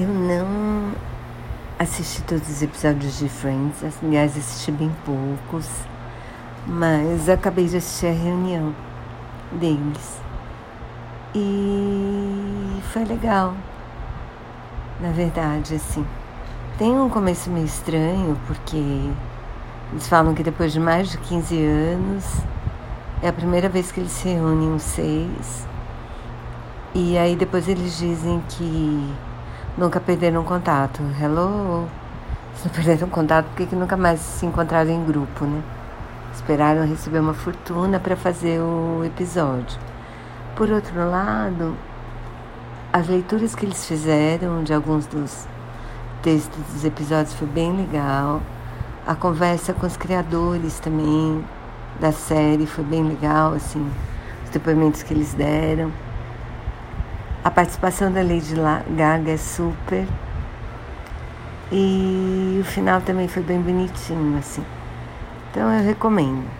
Eu não assisti todos os episódios de Friends, aliás, assisti bem poucos, mas acabei de assistir a reunião deles. E foi legal, na verdade, assim. Tem um começo meio estranho, porque eles falam que depois de mais de 15 anos é a primeira vez que eles se reúnem os seis. E aí depois eles dizem que nunca perderam contato. Hello? Se não perderam contato, por que nunca mais se encontraram em grupo, né? Esperaram receber uma fortuna para fazer o episódio. Por outro lado, as leituras que eles fizeram de alguns dos textos dos episódios foi bem legal. A conversa com os criadores também da série foi bem legal, assim, os depoimentos que eles deram. A participação da Lady Gaga é super. E o final também foi bem bonitinho, assim. Então eu recomendo.